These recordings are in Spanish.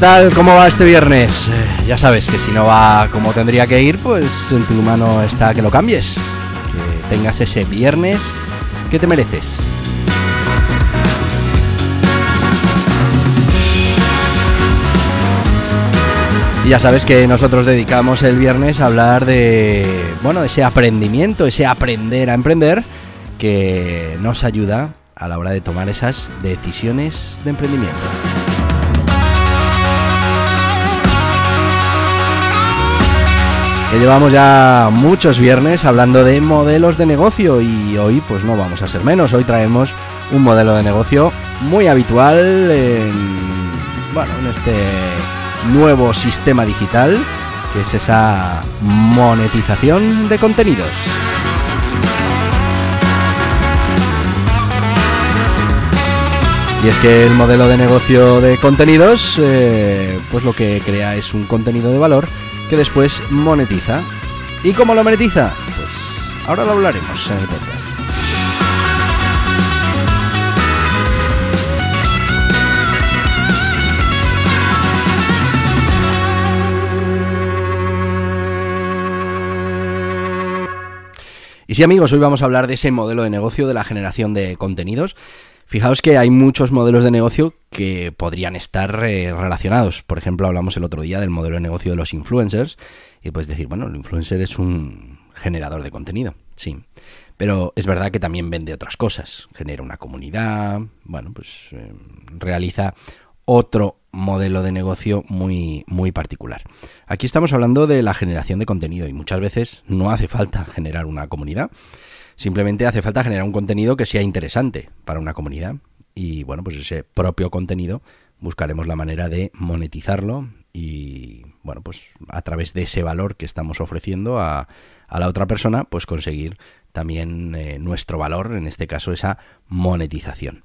Tal? ¿Cómo va este viernes? Eh, ya sabes que si no va como tendría que ir, pues en tu mano está que lo cambies. Que tengas ese viernes que te mereces. Y ya sabes que nosotros dedicamos el viernes a hablar de, bueno, ese aprendimiento, ese aprender a emprender que nos ayuda a la hora de tomar esas decisiones de emprendimiento. Que llevamos ya muchos viernes hablando de modelos de negocio y hoy pues no vamos a ser menos, hoy traemos un modelo de negocio muy habitual en, bueno, en este nuevo sistema digital que es esa monetización de contenidos. Y es que el modelo de negocio de contenidos, eh, pues lo que crea es un contenido de valor que después monetiza. ¿Y cómo lo monetiza? Pues ahora lo hablaremos en el. Y sí amigos, hoy vamos a hablar de ese modelo de negocio de la generación de contenidos Fijaos que hay muchos modelos de negocio que podrían estar eh, relacionados. Por ejemplo, hablamos el otro día del modelo de negocio de los influencers y puedes decir, bueno, el influencer es un generador de contenido, sí. Pero es verdad que también vende otras cosas, genera una comunidad, bueno, pues eh, realiza otro modelo de negocio muy, muy particular. Aquí estamos hablando de la generación de contenido y muchas veces no hace falta generar una comunidad Simplemente hace falta generar un contenido que sea interesante para una comunidad. Y bueno, pues ese propio contenido buscaremos la manera de monetizarlo y bueno, pues a través de ese valor que estamos ofreciendo a, la otra persona, pues conseguir también eh, nuestro valor, en este caso esa monetización.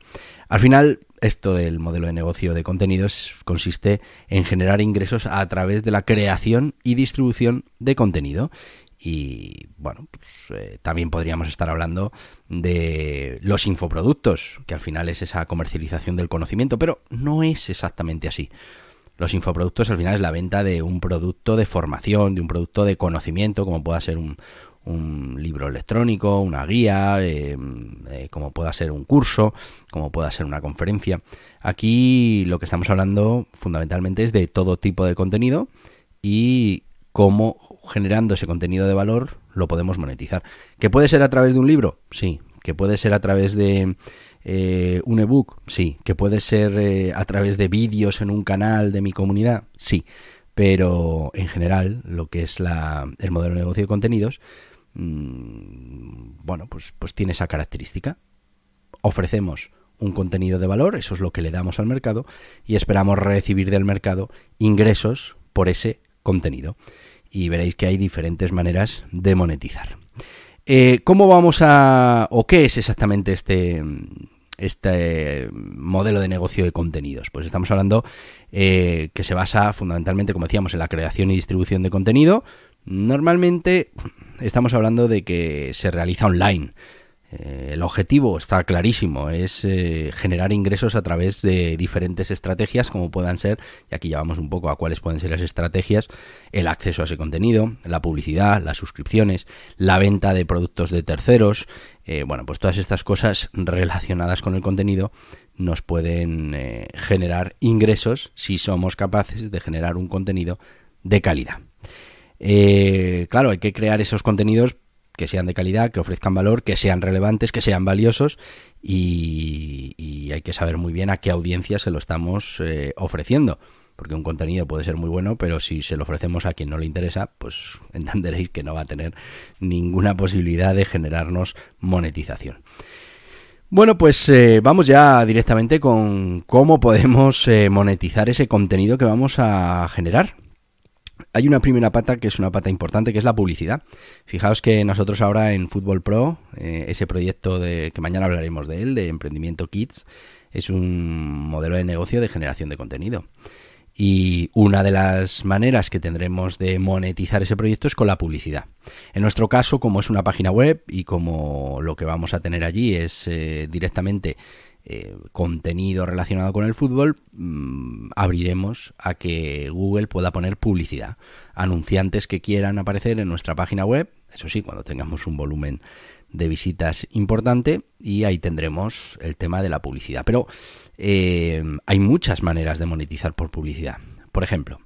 Al final, esto del modelo de negocio de contenidos consiste en generar ingresos a través de la creación y distribución de contenido. Y bueno, pues, eh, también podríamos estar hablando de los infoproductos, que al final es esa comercialización del conocimiento, pero no es exactamente así. Los infoproductos al final es la venta de un producto de formación, de un producto de conocimiento, como pueda ser un, libro electrónico, una guía, eh, eh, como pueda ser un curso, como pueda ser una conferencia. Aquí lo que estamos hablando fundamentalmente es de todo tipo de contenido y cómo generando ese contenido de valor lo podemos monetizar. ¿Que puede ser a través de un libro? Sí. ¿Que puede ser a través de eh, un ebook? Sí. ¿Que puede ser eh, a través de vídeos en un canal de mi comunidad? Sí. Pero en general, lo que es la, el modelo de negocio de contenidos, mmm, bueno, pues, pues tiene esa característica. Ofrecemos un contenido de valor, eso es lo que le damos al mercado, y esperamos recibir del mercado ingresos por ese contenido. Y veréis que hay diferentes maneras de monetizar. Eh, ¿Cómo vamos a... o qué es exactamente este, este modelo de negocio de contenidos? Pues estamos hablando eh, que se basa fundamentalmente, como decíamos, en la creación y distribución de contenido. Normalmente estamos hablando de que se realiza online. Eh, el objetivo está clarísimo, es eh, generar ingresos a través de diferentes estrategias, como puedan ser, y aquí ya un poco a cuáles pueden ser las estrategias, el acceso a ese contenido, la publicidad, las suscripciones, la venta de productos de terceros, eh, bueno, pues todas estas cosas relacionadas con el contenido nos pueden generar ingresos si somos capaces de generar un contenido de calidad. claro, hay que crear esos contenidos que sean de calidad, que ofrezcan valor, que sean relevantes, que sean valiosos y, hay que saber muy bien a qué audiencia se lo estamos eh, ofreciendo. Porque un contenido puede ser muy bueno, pero si se lo ofrecemos a quien no le interesa, pues entenderéis que no va a tener ninguna posibilidad de generarnos monetización. Bueno, pues eh, vamos ya directamente con cómo podemos eh, monetizar ese contenido que vamos a generar hay una primera pata que es una pata importante, que es la publicidad. Fijaos que nosotros ahora en Fútbol Pro, eh, ese proyecto de que mañana hablaremos de él, de Emprendimiento Kids, es un modelo de negocio de generación de contenido. Y una de las maneras que tendremos de monetizar ese proyecto es con la publicidad. En nuestro caso, como es una página web y como lo que vamos a tener allí es eh, directamente eh, contenido relacionado con el fútbol, mm, abriremos a que Google pueda poner publicidad. Anunciantes que quieran aparecer en nuestra página web, eso sí, cuando tengamos un volumen de visitas importante y ahí tendremos el tema de la publicidad. Pero eh, hay muchas maneras de monetizar por publicidad. Por ejemplo,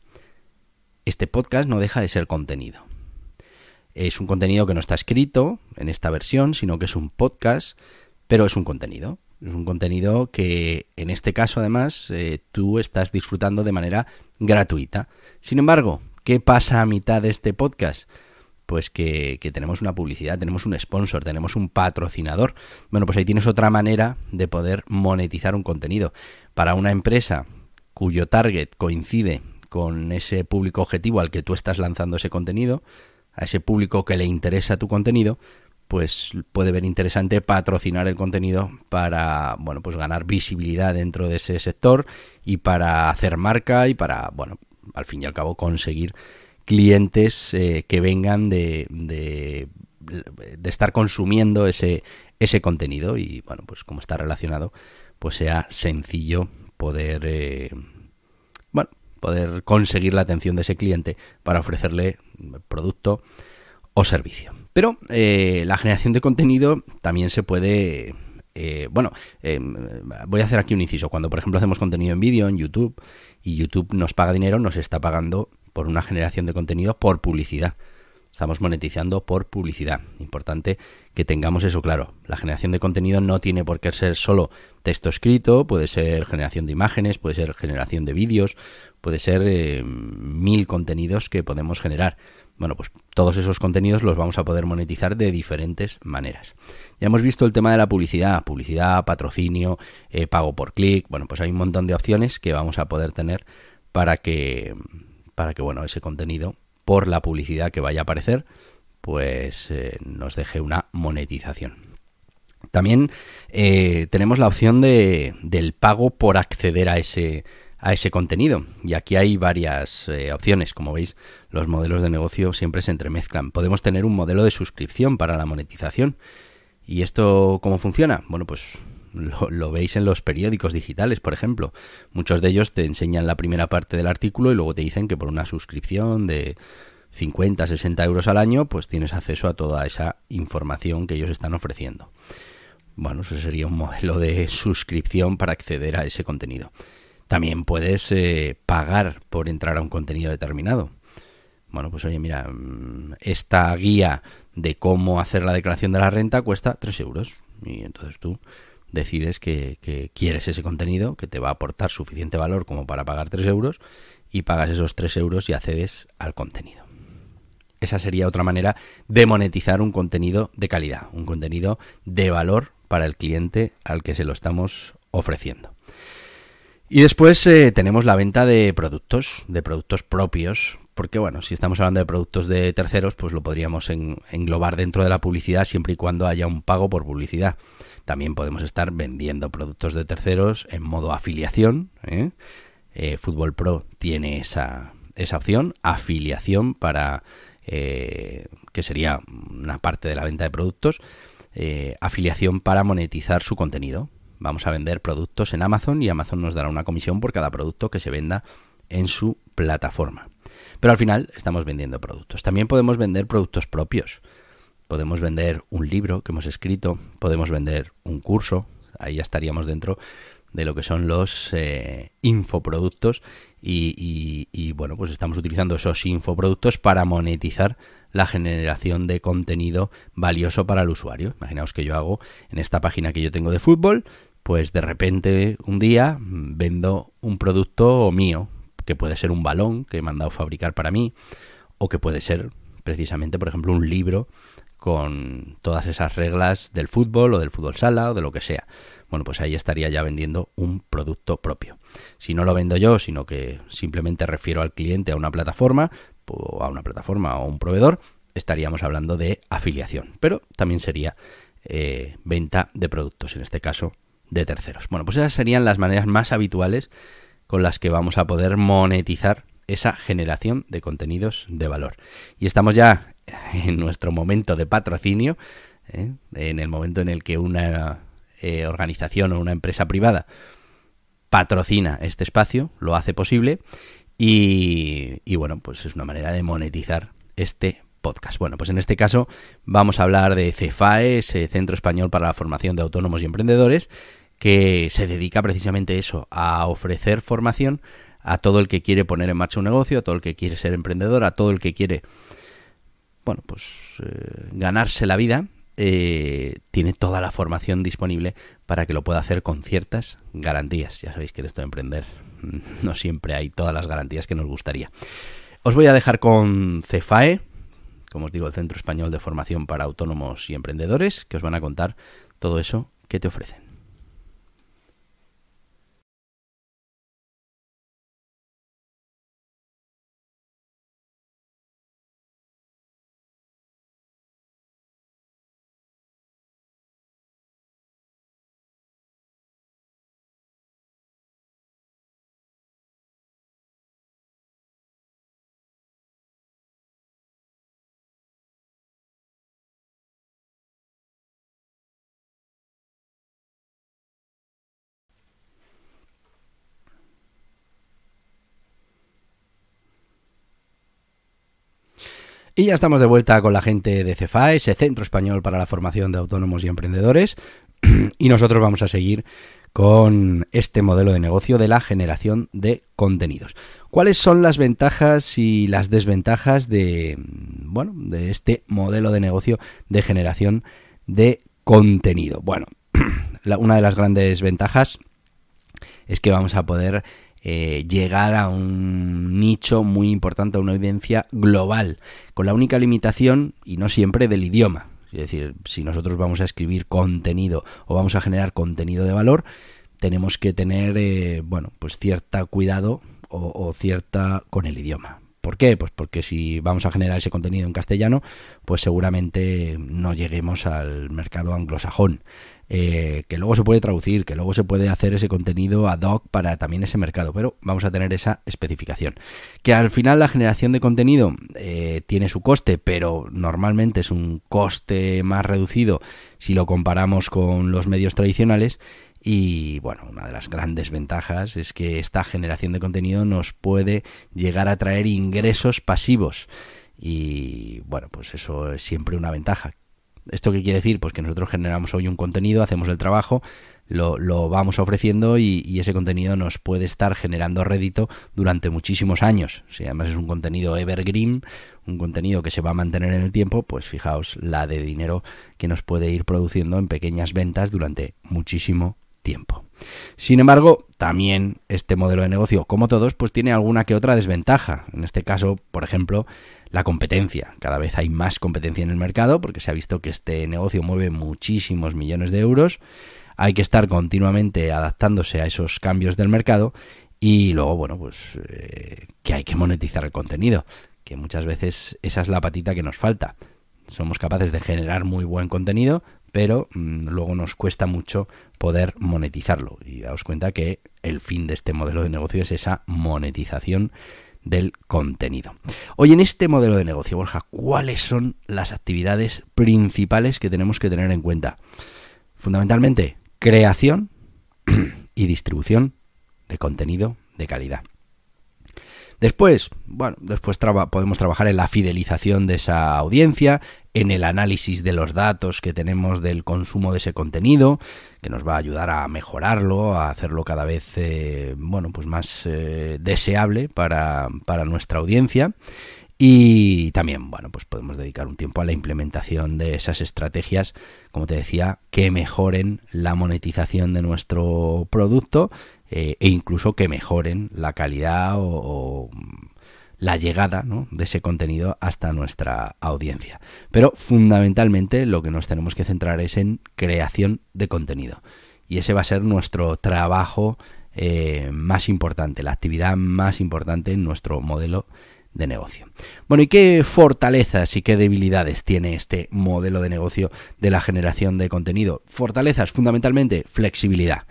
este podcast no deja de ser contenido. Es un contenido que no está escrito en esta versión, sino que es un podcast, pero es un contenido. Es un contenido que en este caso además eh, tú estás disfrutando de manera gratuita. Sin embargo, ¿qué pasa a mitad de este podcast? Pues que, tenemos una publicidad, tenemos un sponsor, tenemos un patrocinador. Bueno, pues ahí tienes otra manera de poder monetizar un contenido. Para una empresa cuyo target coincide con ese público objetivo al que tú estás lanzando ese contenido, a ese público que le interesa tu contenido, pues puede ver interesante patrocinar el contenido para, bueno, pues ganar visibilidad dentro de ese sector y para hacer marca y para, bueno, al fin y al cabo conseguir clientes eh, que vengan de, de, estar consumiendo ese, ese contenido y, bueno, pues como está relacionado, pues sea sencillo poder, eh, bueno, poder conseguir la atención de ese cliente para ofrecerle producto o servicio. Pero eh, la generación de contenido también se puede... Eh, bueno, eh, voy a hacer aquí un inciso. Cuando, por ejemplo, hacemos contenido en vídeo en YouTube y YouTube nos paga dinero, nos está pagando por una generación de contenido por publicidad. Estamos monetizando por publicidad. Importante que tengamos eso claro. La generación de contenido no tiene por qué ser solo texto escrito, puede ser generación de imágenes, puede ser generación de vídeos, puede ser mil contenidos que podemos generar. Bueno, pues todos esos contenidos los vamos a poder monetizar de diferentes maneras. Ya hemos visto el tema de la publicidad, publicidad, patrocinio, eh, pago por clic. Bueno, pues hay un montón de opciones que vamos a poder tener para que, para que bueno, ese contenido, por la publicidad que vaya a aparecer, pues eh, nos deje una monetización. También eh, tenemos la opción de, del pago por acceder a ese, a ese contenido. Y aquí hay varias eh, opciones. Como veis, los modelos de negocio siempre se entremezclan. Podemos tener un modelo de suscripción para la monetización. ¿Y esto cómo funciona? Bueno, pues lo, veis en los periódicos digitales, por ejemplo. Muchos de ellos te enseñan la primera parte del artículo y luego te dicen que por una suscripción de 50, 60 euros al año, pues tienes acceso a toda esa información que ellos están ofreciendo. Bueno, eso sería un modelo de suscripción para acceder a ese contenido. También puedes eh, pagar por entrar a un contenido determinado. Bueno, pues oye, mira, mm, esta guía de cómo hacer la declaración de la renta cuesta 3 euros. Y entonces tú decides que, que, quieres ese contenido, que te va a aportar suficiente valor como para pagar 3 euros, y pagas esos 3 euros y accedes al contenido. Esa sería otra manera de monetizar un contenido de calidad, un contenido de valor para el cliente al que se lo estamos ofreciendo. Y después eh, tenemos la venta de productos, de productos propios, porque bueno, si estamos hablando de productos de terceros, pues lo podríamos englobar dentro de la publicidad siempre y cuando haya un pago por publicidad. También podemos estar vendiendo productos de terceros en modo afiliación. ¿eh? Eh, Fútbol Pro tiene esa, esa opción, afiliación para que sería una parte de la venta de productos. eh, afiliación para monetizar su contenido. Vamos a vender productos en Amazon y Amazon nos dará una comisión por cada producto que se venda en su plataforma. Pero al final estamos vendiendo productos. También podemos vender productos propios. Podemos vender un libro que hemos escrito, podemos vender un curso, ahí ya estaríamos dentro de lo que son los eh, infoproductos y, bueno, pues estamos utilizando esos infoproductos para monetizar la generación de contenido valioso para el usuario. Imaginaos que yo hago en esta página que yo tengo de fútbol, pues de repente un día vendo un producto mío, que puede ser un balón que he mandado fabricar para mí, o que puede ser precisamente, por ejemplo, un libro con todas esas reglas del fútbol o del fútbol sala o de lo que sea. Bueno, pues ahí estaría ya vendiendo un producto propio. Si no lo vendo yo, sino que simplemente refiero al cliente a una plataforma, o a una plataforma o un proveedor, estaríamos hablando de afiliación. Pero también sería eh, venta de productos, en este caso de terceros. Bueno, pues esas serían las maneras más habituales con las que vamos a poder monetizar esa generación de contenidos de valor. Y estamos ya en nuestro momento de patrocinio, ¿eh? en el momento en el que una eh, organización o una empresa privada patrocina este espacio, lo hace posible y, y, bueno, pues es una manera de monetizar este podcast. Bueno, pues en este caso vamos a hablar de CEFAE, ese Centro Español para la Formación de Autónomos y Emprendedores, que se dedica precisamente a eso, a ofrecer formación a todo el que quiere poner en marcha un negocio, a todo el que quiere ser emprendedor, a todo el que quiere, bueno, pues eh, ganarse la vida, eh, tiene toda la formación disponible para que lo pueda hacer con ciertas garantías. Ya sabéis que en esto de emprender no siempre hay todas las garantías que nos gustaría. Os voy a dejar con CEFAE, como os digo, el Centro Español de Formación para Autónomos y Emprendedores, que os van a contar todo eso que te ofrecen. Y ya estamos de vuelta con la gente de CEFAE, ese Centro Español para la Formación de Autónomos y Emprendedores. y nosotros vamos a seguir con este modelo de negocio de la generación de contenidos. ¿Cuáles son las ventajas y las desventajas de, bueno, de este modelo de negocio de generación de contenido? Bueno, una de las grandes ventajas es que vamos a poder eh, llegar a un nicho muy importante, a una audiencia global, con la única limitación, y no siempre, del idioma. Es decir, si nosotros vamos a escribir contenido o vamos a generar contenido de valor, tenemos que tener, eh, bueno, pues cierta cuidado o, o cierta con el idioma. ¿Por qué? Pues porque si vamos a generar ese contenido en castellano, pues seguramente no lleguemos al mercado anglosajón. Eh, que luego se puede traducir, que luego se puede hacer ese contenido ad hoc para también ese mercado, pero vamos a tener esa especificación. Que al final la generación de contenido eh, tiene su coste, pero normalmente es un coste más reducido si lo comparamos con los medios tradicionales. Y bueno, una de las grandes ventajas es que esta generación de contenido nos puede llegar a traer ingresos pasivos. Y bueno, pues eso es siempre una ventaja. ¿Esto qué quiere decir? Pues que nosotros generamos hoy un contenido, hacemos el trabajo, lo, vamos ofreciendo y, ese contenido nos puede estar generando rédito durante muchísimos años. Si además es un contenido evergreen, un contenido que se va a mantener en el tiempo, pues fijaos la de dinero que nos puede ir produciendo en pequeñas ventas durante muchísimo tiempo. Sin embargo, también este modelo de negocio, como todos, pues tiene alguna que otra desventaja. En este caso, por ejemplo, la competencia. Cada vez hay más competencia en el mercado porque se ha visto que este negocio mueve muchísimos millones de euros. Hay que estar continuamente adaptándose a esos cambios del mercado y luego, bueno, pues eh, que hay que monetizar el contenido, que muchas veces esa es la patita que nos falta. Somos capaces de generar muy buen contenido, pero mm, luego nos cuesta mucho poder monetizarlo. Y daos cuenta que el fin de este modelo de negocio es esa monetización del contenido. Hoy en este modelo de negocio, Borja, ¿cuáles son las actividades principales que tenemos que tener en cuenta? Fundamentalmente, creación y distribución de contenido de calidad. Después, bueno, después podemos trabajar en la fidelización de esa audiencia, en el análisis de los datos que tenemos del consumo de ese contenido, que nos va a ayudar a mejorarlo, a hacerlo cada vez, eh, bueno, pues más eh, deseable para, para nuestra audiencia. Y también, bueno, pues podemos dedicar un tiempo a la implementación de esas estrategias, como te decía, que mejoren la monetización de nuestro producto eh, e incluso que mejoren la calidad o, la llegada de ese contenido hasta nuestra audiencia. Pero fundamentalmente lo que nos tenemos que centrar es en creación de contenido. Y ese va a ser nuestro trabajo eh, más importante, la actividad más importante en nuestro modelo de negocio. Bueno, ¿y qué fortalezas y qué debilidades tiene este modelo de negocio de la generación de contenido? Fortalezas, fundamentalmente, flexibilidad.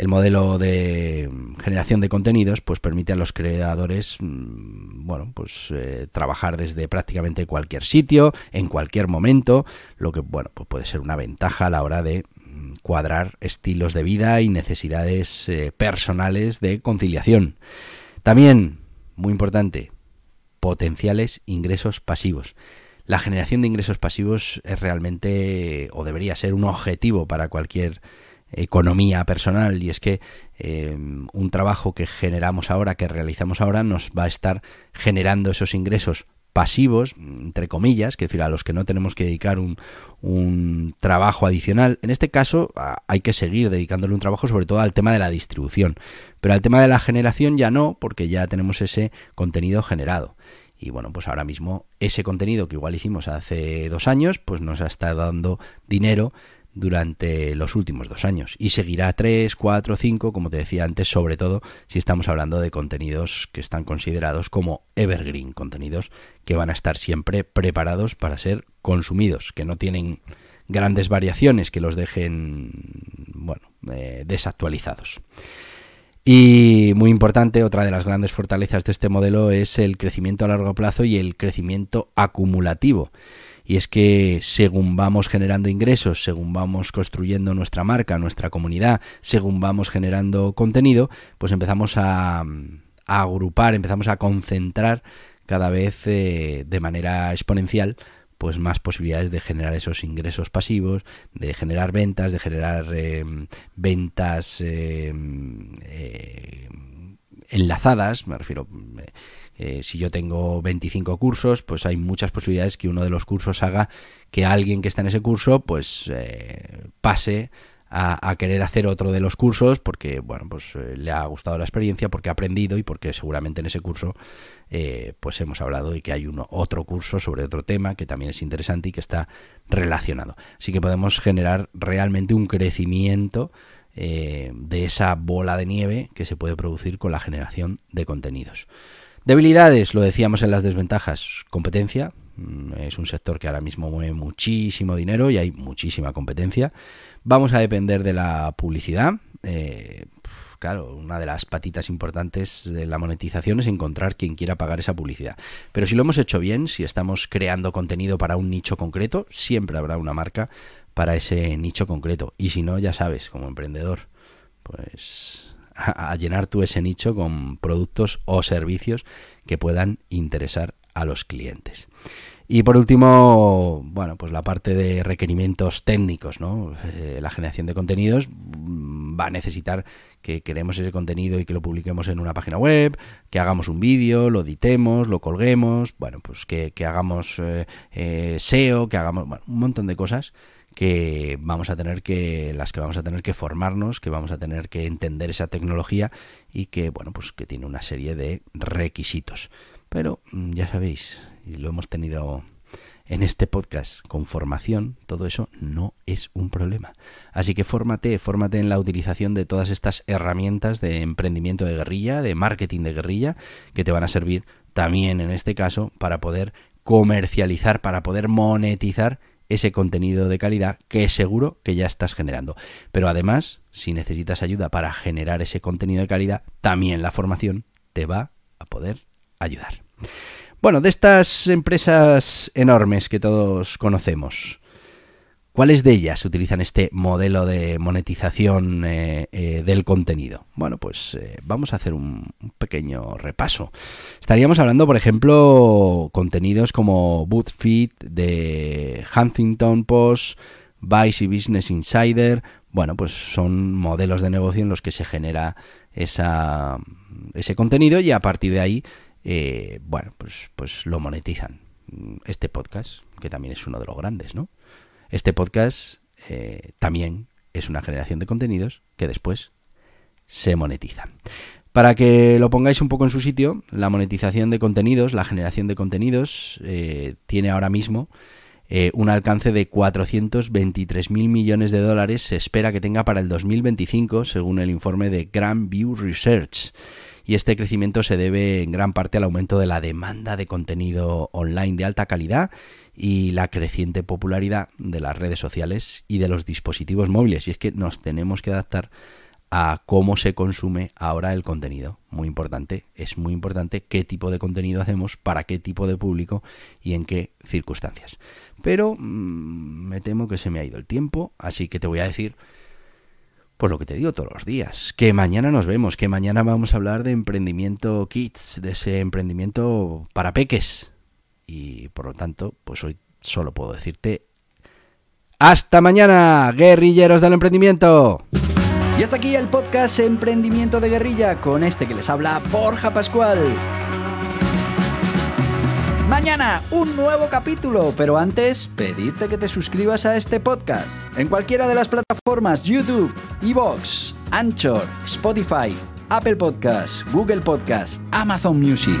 El modelo de generación de contenidos pues permite a los creadores mm, bueno, pues eh, trabajar desde prácticamente cualquier sitio, en cualquier momento, lo que bueno, pues puede ser una ventaja a la hora de mm, cuadrar estilos de vida y necesidades eh, personales de conciliación. También, muy importante, potenciales ingresos pasivos. La generación de ingresos pasivos es realmente o debería ser un objetivo para cualquier economía personal y es que eh, un trabajo que generamos ahora, que realizamos ahora, nos va a estar generando esos ingresos pasivos, entre comillas, que decir, a los que no tenemos que dedicar un, un trabajo adicional. En este caso hay que seguir dedicándole un trabajo sobre todo al tema de la distribución, pero al tema de la generación ya no, porque ya tenemos ese contenido generado. Y bueno, pues ahora mismo ese contenido que igual hicimos hace dos años, pues nos estado dando dinero durante los últimos dos años y seguirá tres, cuatro, cinco, como te decía antes, sobre todo si estamos hablando de contenidos que están considerados como evergreen, contenidos que van a estar siempre preparados para ser consumidos, que no tienen grandes variaciones que los dejen, bueno, eh, desactualizados. Y muy importante, otra de las grandes fortalezas de este modelo es el crecimiento a largo plazo y el crecimiento acumulativo y es que según vamos generando ingresos, según vamos construyendo nuestra marca, nuestra comunidad, según vamos generando contenido, pues empezamos a, agrupar, empezamos a concentrar cada vez eh, de manera exponencial pues más posibilidades de generar esos ingresos pasivos, de generar ventas, de generar eh, ventas eh, enlazadas, me refiero eh, si yo tengo 25 cursos, pues hay muchas posibilidades que uno de los cursos haga que alguien que está en ese curso, pues eh, pase a, querer hacer otro de los cursos porque, bueno, pues eh, le ha gustado la experiencia, porque ha aprendido y porque seguramente en ese curso, pues hemos hablado y que hay uno, otro curso sobre otro tema que también es interesante y que está relacionado. Así que podemos generar realmente un crecimiento de esa bola de nieve que se puede producir con la generación de contenidos. Debilidades, lo decíamos en las desventajas, competencia. Mm, es un sector que ahora mismo mueve muchísimo dinero y hay muchísima competencia. Vamos a depender de la publicidad. Eh, claro, una de las patitas importantes de la monetización es encontrar quien quiera pagar esa publicidad. Pero si lo hemos hecho bien, si estamos creando contenido para un nicho concreto, siempre habrá una marca para ese nicho concreto. Y si no, ya sabes, como emprendedor, pues a, llenar tú ese nicho con productos o servicios que puedan interesar a los clientes. Y por último, bueno, pues la parte de requerimientos técnicos, ¿no? Eh, la generación de contenidos mm, va a necesitar que queremos ese contenido y que lo publiquemos en una página web, que hagamos un vídeo, lo editemos, lo colguemos, bueno, pues que, hagamos eh, eh, SEO, que hagamos un montón de cosas que vamos a tener que las que vamos a tener que formarnos, que vamos a tener que entender esa tecnología y que bueno, pues que tiene una serie de requisitos. Pero mm, ya sabéis, y lo hemos tenido en este podcast con formación, todo eso no es un problema. Así que fórmate, fórmate en la utilización de todas estas herramientas de emprendimiento de guerrilla, de marketing de guerrilla, que te van a servir también en este caso para poder comercializar, para poder monetizar ese contenido de calidad que es seguro que ya estás generando. Pero además, si necesitas ayuda para generar ese contenido de calidad, también la formación te va a poder ayudar. Bueno, de estas empresas enormes que todos conocemos, ¿cuáles de ellas utilizan este modelo de monetización eh, eh, del contenido? Bueno, pues eh, vamos a hacer un, pequeño repaso. Estaríamos hablando, por ejemplo, contenidos como BuzzFeed, de Huntington Post, Vice y Business Insider. Bueno, pues son modelos de negocio en los que se genera ese contenido y a partir de ahí bueno, pues, pues lo monetizan. Este podcast, que también es uno de los grandes, ¿no? Este podcast eh, también es una generación de contenidos que después se monetizan. Para que lo pongáis un poco en su sitio, la monetización de contenidos, la generación de contenidos, eh, tiene ahora mismo un alcance de 423 mil millones de dólares. Se espera que tenga para el 2025, según el informe de Grand View Research y este crecimiento se debe en gran parte al aumento de la demanda de contenido online de alta calidad y la creciente popularidad de las redes sociales y de los dispositivos móviles. Y es que nos tenemos que adaptar a cómo se consume ahora el contenido. Muy importante, es muy importante qué tipo de contenido hacemos, para qué tipo de público y en qué circunstancias. Pero mm, me temo que se me ha ido el tiempo, así que te voy a decir pues lo que te digo todos los días, que mañana nos vemos, que mañana vamos a hablar de emprendimiento kids, de ese emprendimiento para peques. Y por lo tanto, pues hoy solo puedo decirte hasta mañana, guerrilleros del emprendimiento. Y hasta aquí el podcast Emprendimiento de Guerrilla con este que les habla Borja Pascual. Mañana un nuevo capítulo, pero antes pedirte que te suscribas a este podcast en cualquiera de las plataformas YouTube, Evox, Anchor, Spotify, Apple Podcasts, Google Podcasts, Amazon Music.